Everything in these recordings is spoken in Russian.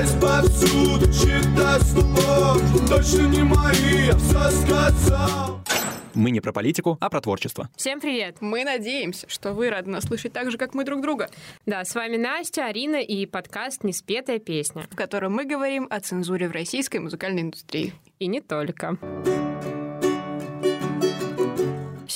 есть повсюду Считай слов, точно не мои, я все сказал мы не про политику, а про творчество. Всем привет! Мы надеемся, что вы рады нас слышать так же, как мы друг друга. Да, с вами Настя, Арина и подкаст «Неспетая песня», в котором мы говорим о цензуре в российской музыкальной индустрии. И не только.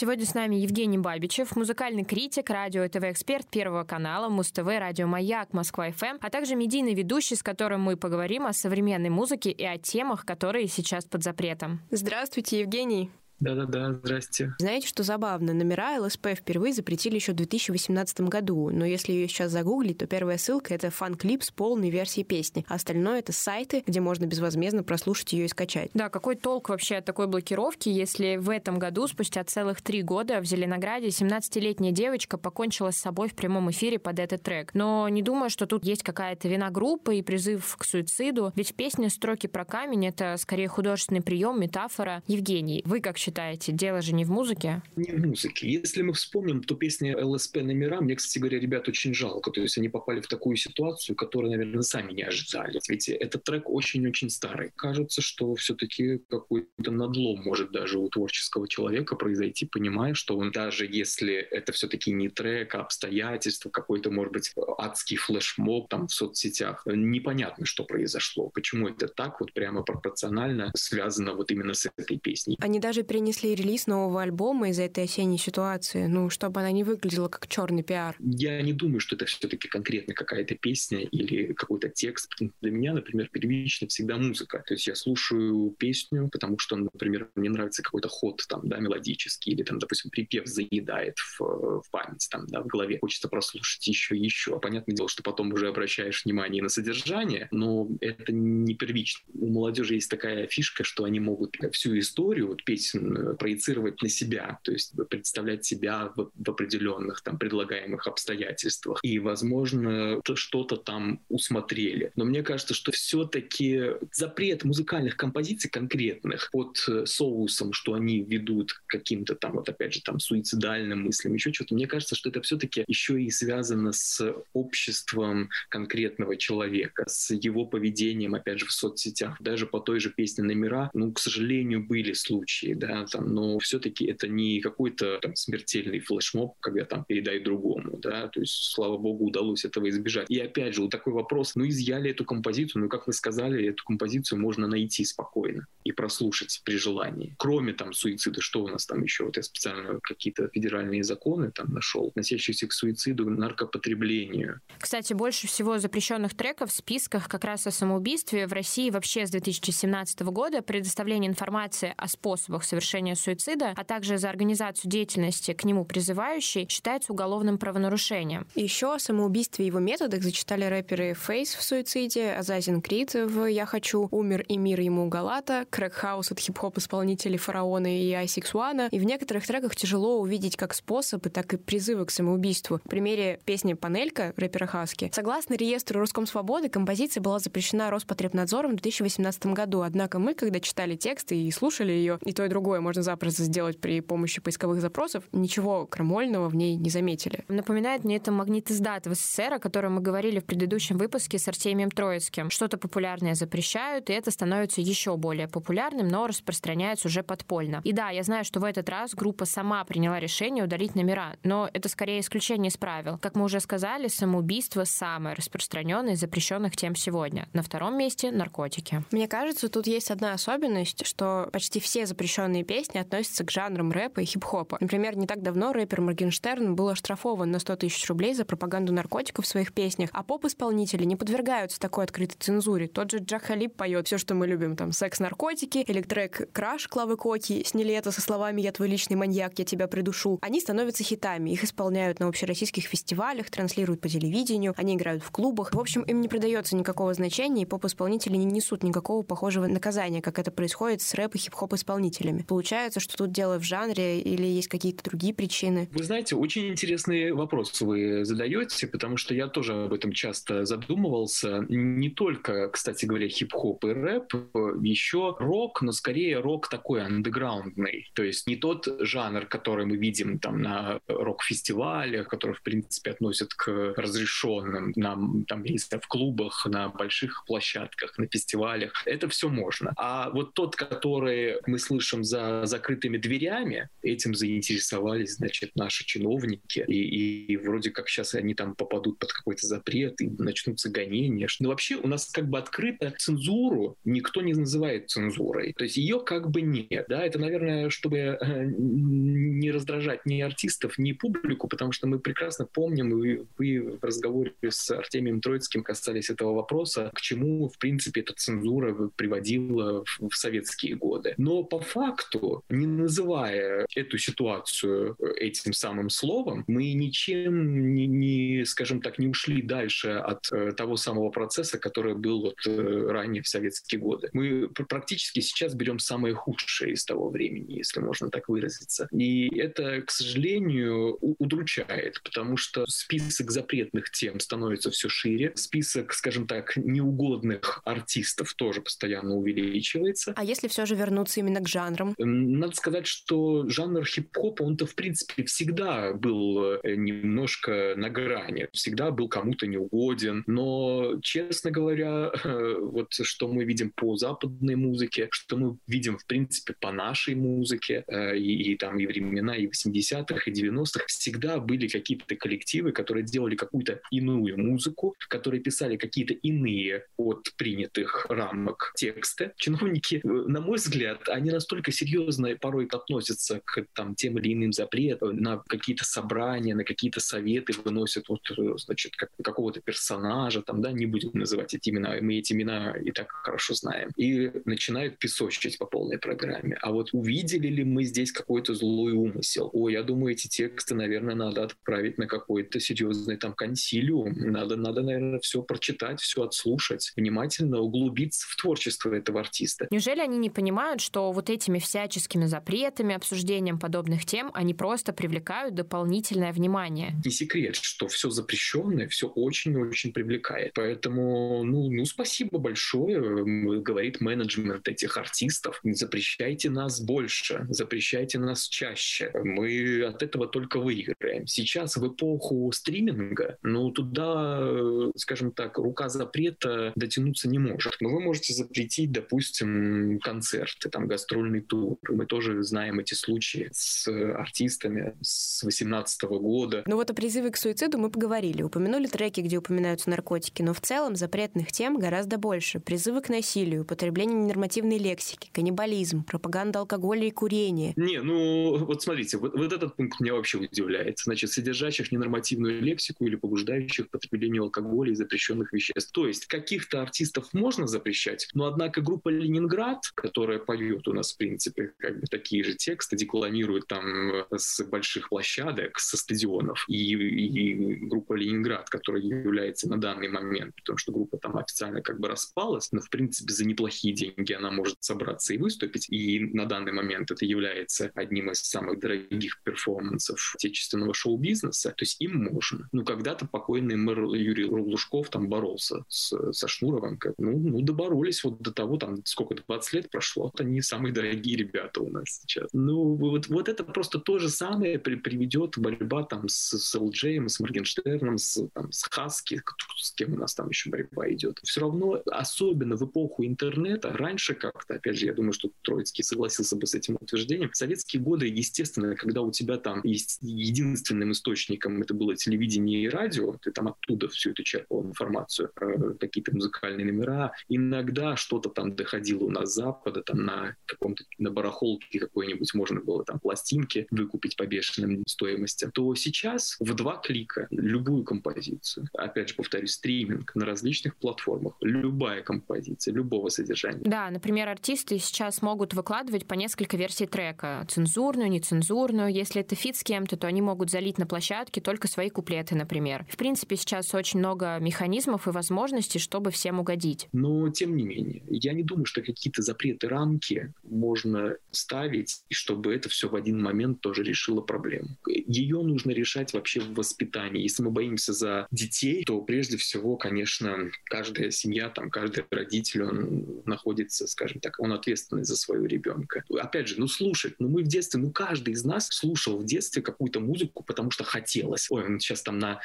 Сегодня с нами Евгений Бабичев, музыкальный критик, радио и ТВ-эксперт Первого канала, Муз-ТВ, Радио Маяк, Москва-ФМ, а также медийный ведущий, с которым мы поговорим о современной музыке и о темах, которые сейчас под запретом. Здравствуйте, Евгений. Да-да-да, здрасте. Знаете, что забавно? Номера ЛСП впервые запретили еще в 2018 году, но если ее сейчас загуглить, то первая ссылка — это фан-клип с полной версией песни, а остальное — это сайты, где можно безвозмездно прослушать ее и скачать. Да, какой толк вообще от такой блокировки, если в этом году, спустя целых три года, в Зеленограде 17-летняя девочка покончила с собой в прямом эфире под этот трек. Но не думаю, что тут есть какая-то вина группы и призыв к суициду, ведь песня «Строки про камень» — это скорее художественный прием, метафора. Евгений, вы как считаете? Считаете? Дело же не в музыке? Не в музыке. Если мы вспомним, то песня ЛСП номера, мне, кстати говоря, ребят очень жалко. То есть они попали в такую ситуацию, которую, наверное, сами не ожидали. Ведь этот трек очень-очень старый. Кажется, что все-таки какой-то надлом может даже у творческого человека произойти, понимая, что он даже если это все-таки не трек, а обстоятельства, какой-то, может быть, адский флешмоб там в соцсетях, непонятно, что произошло. Почему это так вот прямо пропорционально связано вот именно с этой песней. Они даже при перенесли релиз нового альбома из-за этой осенней ситуации, ну, чтобы она не выглядела как черный пиар? Я не думаю, что это все-таки конкретно какая-то песня или какой-то текст. Для меня, например, первично всегда музыка. То есть я слушаю песню, потому что, например, мне нравится какой-то ход там, да, мелодический, или там, допустим, припев заедает в, в память, там, да, в голове. Хочется прослушать еще и еще. Понятное дело, что потом уже обращаешь внимание на содержание, но это не первично. У молодежи есть такая фишка, что они могут всю историю вот, песен проецировать на себя, то есть представлять себя в, в определенных там предлагаемых обстоятельствах. И, возможно, что-то там усмотрели. Но мне кажется, что все-таки запрет музыкальных композиций конкретных под э, соусом, что они ведут к каким-то там, вот опять же, там суицидальным мыслям, еще что-то, мне кажется, что это все-таки еще и связано с обществом конкретного человека, с его поведением, опять же, в соцсетях. Даже по той же песне «Номера», ну, к сожалению, были случаи, да, там, но все-таки это не какой-то там смертельный флешмоб, когда там передай другому, да, то есть, слава богу, удалось этого избежать. И опять же, вот такой вопрос, ну, изъяли эту композицию, ну, как вы сказали, эту композицию можно найти спокойно и прослушать при желании. Кроме там суицида, что у нас там еще? Вот я специально какие-то федеральные законы там нашел, относящиеся к суициду, наркопотреблению. Кстати, больше всего запрещенных треков в списках как раз о самоубийстве в России вообще с 2017 года предоставление информации о способах совершения совершения суицида, а также за организацию деятельности к нему призывающей, считается уголовным правонарушением. Еще о самоубийстве и его методах зачитали рэперы Face в суициде, Azazin Kreet в «Я хочу», «Умер и мир ему Галата», Крэкхаус от хип-хоп исполнителей Фараона и Айсиксуана. И в некоторых треках тяжело увидеть как способы, так и призывы к самоубийству. В примере песни «Панелька» рэпера Хаски. Согласно реестру Русском Свободы, композиция была запрещена Роспотребнадзором в 2018 году. Однако мы, когда читали тексты и слушали ее, и то, и другое можно запросто сделать при помощи поисковых запросов, ничего крамольного в ней не заметили. Напоминает мне это магнит издат в СССР, о котором мы говорили в предыдущем выпуске с Артемием Троицким. Что-то популярное запрещают, и это становится еще более популярным, но распространяется уже подпольно. И да, я знаю, что в этот раз группа сама приняла решение удалить номера, но это скорее исключение из правил. Как мы уже сказали, самоубийство самое распространенное из запрещенных тем сегодня. На втором месте — наркотики. Мне кажется, тут есть одна особенность, что почти все запрещенные песни относятся к жанрам рэпа и хип-хопа. Например, не так давно рэпер Моргенштерн был оштрафован на 100 тысяч рублей за пропаганду наркотиков в своих песнях, а поп-исполнители не подвергаются такой открытой цензуре. Тот же Джак Халиб поет все, что мы любим, там, секс-наркотики, или трек «Краш» Клавы Коки, сняли это со словами «Я твой личный маньяк, я тебя придушу». Они становятся хитами, их исполняют на общероссийских фестивалях, транслируют по телевидению, они играют в клубах. В общем, им не придается никакого значения, и поп-исполнители не несут никакого похожего наказания, как это происходит с рэп и хип-хоп исполнителями. Получается, что тут дело в жанре или есть какие-то другие причины? Вы знаете, очень интересный вопрос вы задаете, потому что я тоже об этом часто задумывался. Не только, кстати говоря, хип-хоп и рэп, еще рок, но скорее рок такой андеграундный. То есть не тот жанр, который мы видим там на рок-фестивалях, который, в принципе, относят к разрешенным, на, там, если в клубах, на больших площадках, на фестивалях. Это все можно. А вот тот, который мы слышим за закрытыми дверями, этим заинтересовались, значит, наши чиновники. И, и, вроде как сейчас они там попадут под какой-то запрет, и начнутся гонения. Но вообще у нас как бы открыто цензуру никто не называет цензурой. То есть ее как бы нет. Да? Это, наверное, чтобы э, не раздражать ни артистов, ни публику, потому что мы прекрасно помним, и вы в разговоре с Артемием Троицким касались этого вопроса, к чему, в принципе, эта цензура приводила в советские годы. Но по факту, не называя эту ситуацию этим самым словом, мы ничем не, не скажем так, не ушли дальше от э, того самого процесса, который был вот э, ранее в советские годы. Мы практически сейчас берем самое худшее из того времени, если можно так выразиться. И это, к сожалению, удручает, потому что список запретных тем становится все шире, список, скажем так, неугодных артистов тоже постоянно увеличивается. А если все же вернуться именно к жанрам? Надо сказать, что жанр хип-хопа, он-то, в принципе, всегда был э, немножко на грани, всегда был кому-то неугоден, но, честно говоря, вот что мы видим по западной музыке, что мы видим, в принципе, по нашей музыке, э, и, и там и времена, и 80-х, и 90-х, всегда были какие-то коллективы, которые делали какую-то иную музыку, которые писали какие-то иные от принятых рамок тексты. Чиновники, э, на мой взгляд, они настолько серьезно порой относятся к там, тем или иным запретам, на какие-то собрания, на какие-то советы выносят вот, э, значит, как, какого-то персонажа, там, да, не будем называть эти имена, мы эти имена и так хорошо знаем, и начинают песочить по полной программе. А вот увидели ли мы здесь какой-то злой умысел? О, я думаю, эти тексты, наверное, надо отправить на какой-то серьезный там консилиум. Надо, надо, наверное, все прочитать, все отслушать, внимательно углубиться в творчество этого артиста. Неужели они не понимают, что вот этими всяческими запретами, обсуждением подобных тем, они просто привлекают дополнительное внимание? Не секрет, что все запрещенное, все очень-очень привлекает. Поэтому, ну, ну, спасибо большое, говорит менеджмент этих артистов. Запрещайте нас больше, запрещайте нас чаще. Мы от этого только выиграем. Сейчас в эпоху стриминга, ну, туда, скажем так, рука запрета дотянуться не может. Но вы можете запретить, допустим, концерты, там, гастрольный тур. Мы тоже знаем эти случаи с артистами с 18 года. Ну вот о призыве к суициду мы поговорили. Упомянули треки, где упоминаются наркотики, но в целом запретных тем гораздо больше. Призывы к насилию, употребление ненормативной лексики, каннибализм, пропаганда алкоголя и курения. Не, ну вот смотрите, вот, вот этот пункт меня вообще удивляет. Значит, содержащих ненормативную лексику или побуждающих к потреблению алкоголя и запрещенных веществ. То есть каких-то артистов можно запрещать, но однако группа «Ленинград», которая поет у нас, в принципе, как бы такие же тексты, декламирует там э, с больших площадок, со стадионов, и, и группа «Ленинград», которая является на данный момент, потому что группа там официально как бы распалась, но в принципе за неплохие деньги она может собраться и выступить, и на данный момент это является одним из самых дорогих перформансов отечественного шоу-бизнеса, то есть им можно. Ну, когда-то покойный мэр Юрий Лужков там боролся с, со Шнуровым, как, ну, ну, доборолись вот до того, там, сколько, 20 лет прошло, вот они самые дорогие ребята у нас сейчас. Ну, вот, вот это просто то же самое при, приведет борьба там с, с LJ, с Моргенштерном, с, там, с Хаски, с кем у нас там еще борьба идет. Все равно, особенно в эпоху интернета, раньше как-то, опять же, я думаю, что Троицкий согласился бы с этим утверждением, в советские годы, естественно, когда у тебя там есть единственным источником это было телевидение и радио, ты там оттуда всю эту черпал информацию, э, какие-то музыкальные номера, иногда что-то там доходило у нас с Запада, там на каком-то, на барахолке какой-нибудь можно было там пластинки выкупить по бешеным стоимости, то сейчас в два клика любую композицию, опять же, повторюсь, стриминг на различных платформах, любая композиция, любого содержания. Да, например, артисты сейчас могут выкладывать по несколько версий трека, цензурную, нецензурную. Если это фит с кем-то, то они могут залить на площадке только свои куплеты, например. В принципе, сейчас очень много механизмов и возможностей, чтобы всем угодить. Но, тем не менее, я не думаю, что какие-то запреты, рамки можно ставить, и чтобы это все в один момент тоже решило проблему. Ее нужно решать вообще в воспитании. Если мы боимся за детей, то прежде всего, конечно, каждая семья, там, каждый родитель, он находится, скажем так, он ответственный за своего ребенка. Опять же, ну слушать, ну мы в детстве, ну каждый из нас слушал в детстве какую-то музыку, потому что хотелось. Ой, он сейчас там на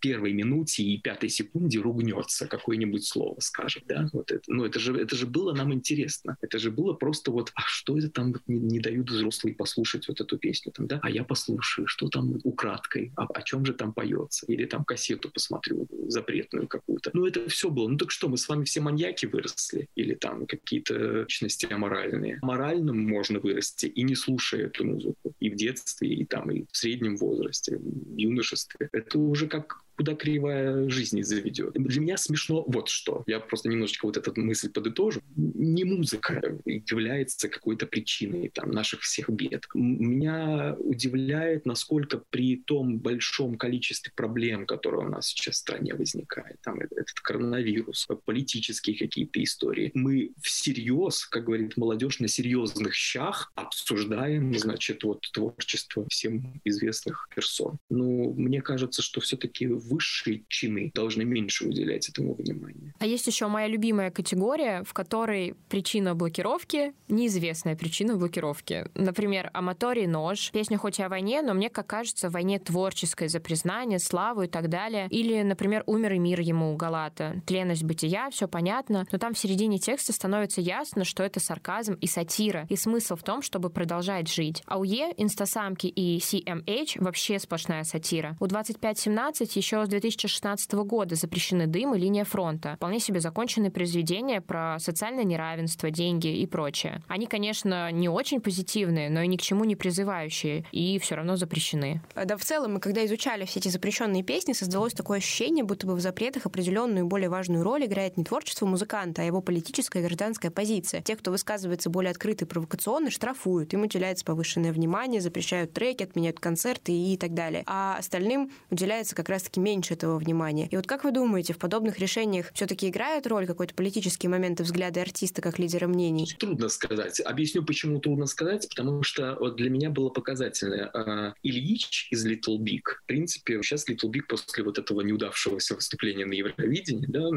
первой минуте и пятой секунде ругнется, какое-нибудь слово скажет, да, вот это. Ну это же, это же было нам интересно. Это же было просто вот, а что это там не, не дают взрослые послушать вот эту песню там, да? А я послушаю, что там украдкой, а, о чем же там поется? Или там кассету посмотрю запретную какую-то. Ну это все было. Ну так что, мы с вами все маньяки выросли? Или там какие-то личности аморальные? Моральным можно вырасти и не слушая эту музыку. И в детстве, и там, и в среднем возрасте, в юношестве. Это уже как куда кривая жизни заведет. Для меня смешно вот что. Я просто немножечко вот эту мысль подытожу. Не музыка является какой-то причиной там, наших всех бед. Меня удивляет, насколько при том большом количестве проблем, которые у нас сейчас в стране возникает, там этот коронавирус, политические какие-то истории, мы всерьез, как говорит молодежь, на серьезных щах обсуждаем, значит, вот творчество всем известных персон. Ну, мне кажется, что все-таки высшие чины должны меньше уделять этому внимания. А есть еще моя любимая категория, в которой причина блокировки — неизвестная причина блокировки. Например, «Аматорий нож», песня хоть и о войне, но мне, как кажется, в войне творческой за признание, славу и так далее. Или, например, «Умер и мир ему» Галата. Тленность бытия, все понятно, но там в середине текста становится ясно, что это сарказм и сатира, и смысл в том, чтобы продолжать жить. А у Е, инстасамки и CMH вообще сплошная сатира. У 2517 еще еще с 2016 года запрещены дым и линия фронта. Вполне себе законченные произведения про социальное неравенство, деньги и прочее. Они, конечно, не очень позитивные, но и ни к чему не призывающие, и все равно запрещены. Да, в целом, мы когда изучали все эти запрещенные песни, создалось такое ощущение, будто бы в запретах определенную более важную роль играет не творчество музыканта, а его политическая и гражданская позиция. Те, кто высказывается более открыто и провокационно, штрафуют, им уделяется повышенное внимание, запрещают треки, отменяют концерты и так далее. А остальным уделяется как раз-таки меньше этого внимания. И вот как вы думаете, в подобных решениях все-таки играют роль какой-то политический момент и взгляды артиста как лидера мнений? Трудно сказать. Объясню, почему трудно сказать, потому что вот для меня было показательно. А, Ильич из Little Big, в принципе, сейчас Little Big после вот этого неудавшегося выступления на Евровидении, да,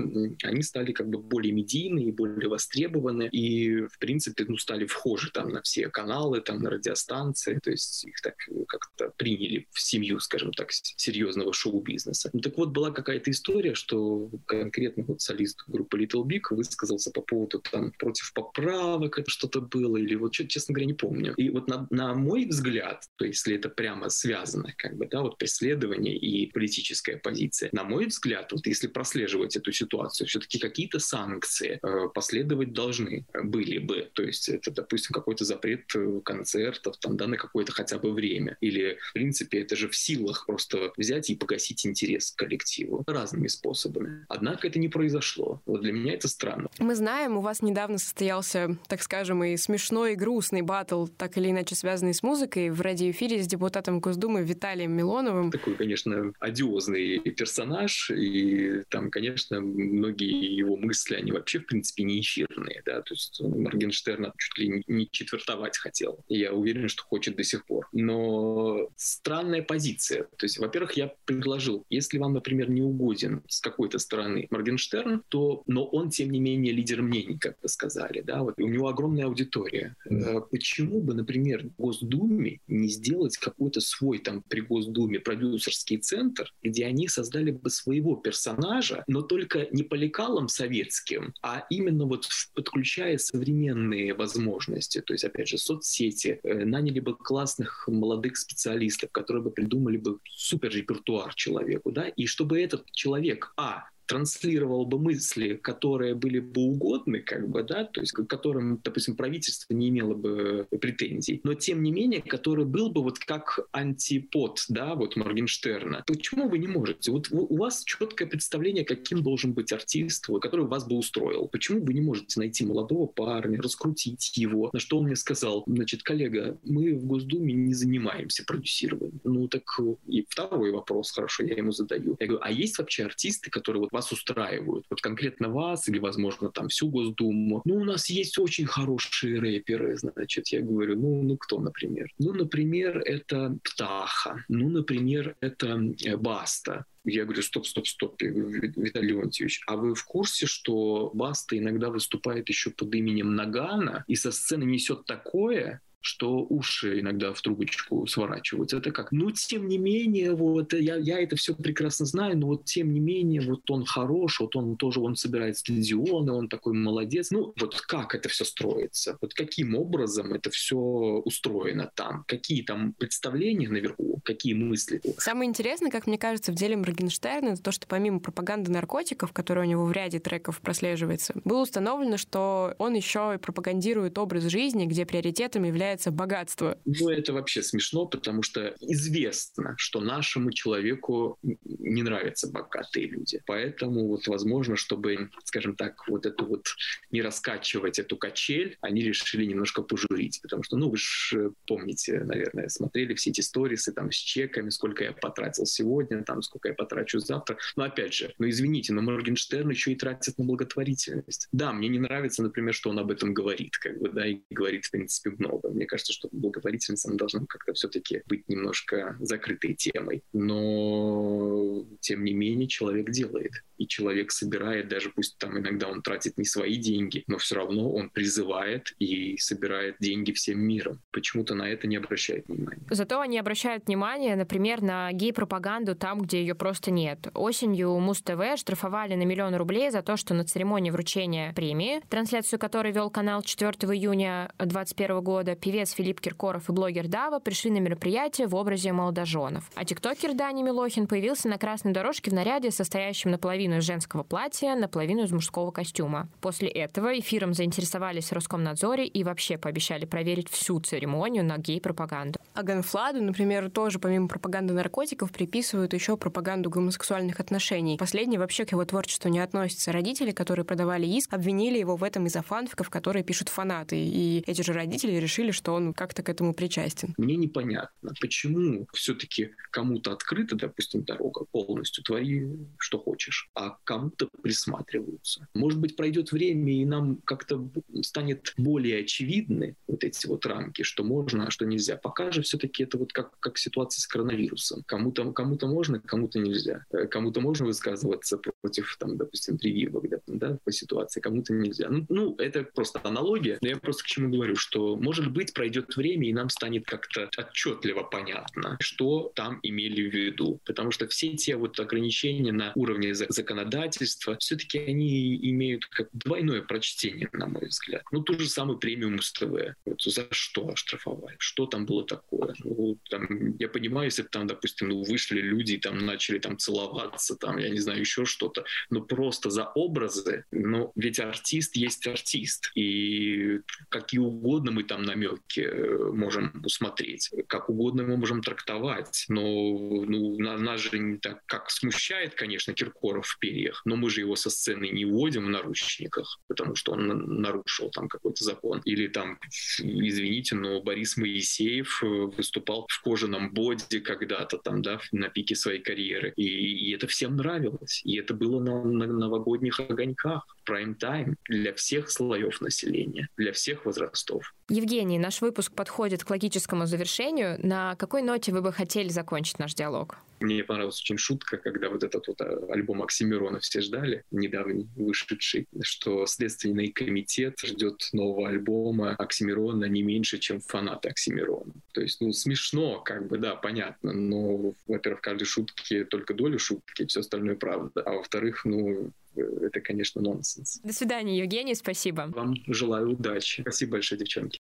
они стали как бы более медийные, более востребованы и, в принципе, ну, стали вхожи там на все каналы, там на радиостанции, то есть их так как-то приняли в семью, скажем так, серьезного шоу-бизнеса бизнеса. Ну, так вот, была какая-то история, что конкретно вот солист группы Little Big высказался по поводу там против поправок, что-то было, или вот что, честно говоря, не помню. И вот на, на мой взгляд, то есть если это прямо связано, как бы, да, вот преследование и политическая позиция, на мой взгляд, вот если прослеживать эту ситуацию, все-таки какие-то санкции э, последовать должны были бы. То есть это, допустим, какой-то запрет э, концертов там, да, на какое-то хотя бы время. Или, в принципе, это же в силах просто взять и погасить интерес интерес к коллективу разными способами. Однако это не произошло. Вот для меня это странно. Мы знаем, у вас недавно состоялся, так скажем, и смешной, и грустный батл, так или иначе связанный с музыкой, в радиоэфире с депутатом Госдумы Виталием Милоновым. Такой, конечно, одиозный персонаж, и там, конечно, многие его мысли, они вообще, в принципе, не эфирные, да, то есть Моргенштерна чуть ли не четвертовать хотел. И я уверен, что хочет до сих пор. Но странная позиция. То есть, во-первых, я предложил если вам, например, не угоден с какой-то стороны Моргенштерн, то, но он, тем не менее, лидер мнений, как вы сказали, да, вот у него огромная аудитория. Mm. Почему бы, например, в Госдуме не сделать какой-то свой там при Госдуме продюсерский центр, где они создали бы своего персонажа, но только не по лекалам советским, а именно вот подключая современные возможности, то есть, опять же, соцсети, э, наняли бы классных молодых специалистов, которые бы придумали бы супер репертуар человека, человеку, да, и чтобы этот человек, а, транслировал бы мысли, которые были бы угодны, как бы, да, то есть к которым, допустим, правительство не имело бы претензий, но тем не менее, который был бы вот как антипод, да, вот Моргенштерна. Почему вы не можете? Вот у вас четкое представление, каким должен быть артист, который вас бы устроил. Почему вы не можете найти молодого парня, раскрутить его? На что он мне сказал, значит, коллега, мы в Госдуме не занимаемся продюсированием. Ну так и второй вопрос, хорошо, я ему задаю. Я говорю, а есть вообще артисты, которые вот вас вас устраивают. Вот конкретно вас или, возможно, там всю Госдуму. Ну, у нас есть очень хорошие рэперы, значит. Я говорю, ну, ну кто, например? Ну, например, это Птаха. Ну, например, это э, Баста. Я говорю, стоп, стоп, стоп, Виталий Леонтьевич, а вы в курсе, что Баста иногда выступает еще под именем Нагана и со сцены несет такое, что уши иногда в трубочку сворачиваются. Это как? Ну, тем не менее, вот я, я это все прекрасно знаю, но вот тем не менее, вот он хорош, вот он тоже, он собирает стадионы, он такой молодец. Ну, вот как это все строится? Вот каким образом это все устроено там? Какие там представления наверху? Какие мысли? Самое интересное, как мне кажется, в деле Моргенштерна, это то, что помимо пропаганды наркотиков, которая у него в ряде треков прослеживается, было установлено, что он еще и пропагандирует образ жизни, где приоритетом является богатство. Ну, это вообще смешно, потому что известно, что нашему человеку не нравятся богатые люди. Поэтому вот возможно, чтобы, скажем так, вот эту вот не раскачивать эту качель, они решили немножко пожурить. Потому что, ну, вы же помните, наверное, смотрели все эти сторисы там с чеками, сколько я потратил сегодня, там, сколько я потрачу завтра. Но опять же, ну, извините, но Моргенштерн еще и тратит на благотворительность. Да, мне не нравится, например, что он об этом говорит, как бы, да, и говорит, в принципе, много мне кажется, что благотворительность она должна как-то все-таки быть немножко закрытой темой. Но, тем не менее, человек делает. И человек собирает, даже пусть там иногда он тратит не свои деньги, но все равно он призывает и собирает деньги всем миром. Почему-то на это не обращают внимания. Зато они обращают внимание, например, на гей-пропаганду там, где ее просто нет. Осенью Муз-ТВ штрафовали на миллион рублей за то, что на церемонии вручения премии, трансляцию которой вел канал 4 июня 2021 года, певец Филипп Киркоров и блогер Дава пришли на мероприятие в образе молодоженов. А тиктокер Дани Милохин появился на красной дорожке в наряде, состоящем наполовину из женского платья, наполовину из мужского костюма. После этого эфиром заинтересовались в Роскомнадзоре и вообще пообещали проверить всю церемонию на гей-пропаганду. А Ганфладу, например, тоже помимо пропаганды наркотиков приписывают еще пропаганду гомосексуальных отношений. Последний вообще к его творчеству не относится. Родители, которые продавали иск, обвинили его в этом из-за фанфиков, которые пишут фанаты. И эти же родители решили, что он как-то к этому причастен. Мне непонятно, почему все-таки кому-то открыта, допустим, дорога полностью, твори, что хочешь, а кому-то присматриваются. Может быть, пройдет время, и нам как-то станет более очевидны вот эти вот рамки, что можно, а что нельзя. Пока же все-таки это вот как, как ситуация с коронавирусом. Кому-то кому можно, кому-то нельзя. Э, кому-то можно высказываться против, там, допустим, прививок, да, да, по ситуации, кому-то нельзя. Ну, ну, это просто аналогия, но я просто к чему говорю, что, может быть, пройдет время, и нам станет как-то отчетливо понятно, что там имели в виду. Потому что все те вот ограничения на уровне законодательства, все-таки они имеют как двойное прочтение, на мой взгляд. Ну, ту же самую премию Муз-ТВ. Вот за что оштрафовали? Что там было такое? Ну, там, я понимаю, если бы там, допустим, ну, вышли люди и там начали там целоваться, там, я не знаю, еще что-то, но просто за образы, но ведь артист есть артист. И какие угодно мы там намеки э, можем усмотреть, как угодно мы можем трактовать, но ну, нас же не так, как смущает, конечно, Киркоров в перьях, но мы же его со сцены не уводим в наручниках, потому что он нарушил там какой-то закон. Или там, извините, но Борис Моисеев э, выступал в кожаном боди когда-то там, да, на пике своей карьеры. И, и это всем нравилось. И это было на, на новогодних огоньках прайм-тайм для всех слоев населения, для всех возрастов. Евгений, наш выпуск подходит к логическому завершению. На какой ноте вы бы хотели закончить наш диалог? Мне понравилась очень шутка, когда вот этот вот а, альбом Оксимирона все ждали, недавний вышедший, что Следственный комитет ждет нового альбома Оксимирона не меньше, чем фанаты Оксимирона. То есть, ну, смешно, как бы, да, понятно, но, во-первых, в каждой шутке только долю шутки, все остальное правда. А во-вторых, ну, это, конечно, нонсенс. До свидания, Евгений, спасибо. Вам желаю удачи. Спасибо большое, девчонки.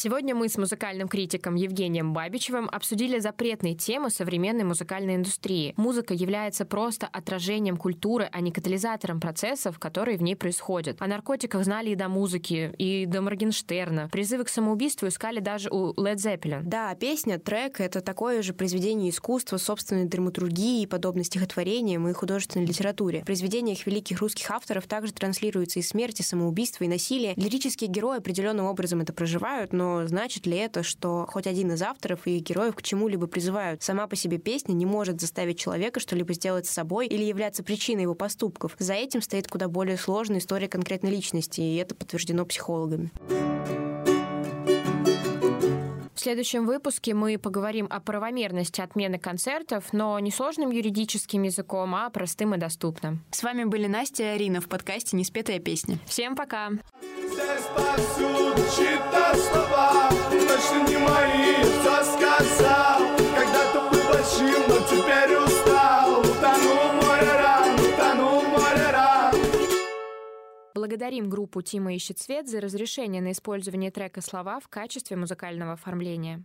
Сегодня мы с музыкальным критиком Евгением Бабичевым обсудили запретные темы современной музыкальной индустрии. Музыка является просто отражением культуры, а не катализатором процессов, которые в ней происходят. О наркотиках знали и до музыки, и до Моргенштерна. Призывы к самоубийству искали даже у Led Zeppelin. Да, песня, трек — это такое же произведение искусства, собственной драматургии, подобно стихотворениям и художественной литературе. В произведениях великих русских авторов также транслируется и смерть, и самоубийство, и насилие. Лирические герои определенным образом это проживают, но значит ли это, что хоть один из авторов и героев к чему-либо призывают? Сама по себе песня не может заставить человека что-либо сделать с собой или являться причиной его поступков. За этим стоит куда более сложная история конкретной личности, и это подтверждено психологами. В следующем выпуске мы поговорим о правомерности отмены концертов, но не сложным юридическим языком, а простым и доступным. С вами были Настя и Арина в подкасте «Неспетая песня». Всем пока! Здесь повсюду чьи-то слова Точно не мои, сказал Благодарим группу «Тима ищет свет» за разрешение на использование трека «Слова» в качестве музыкального оформления.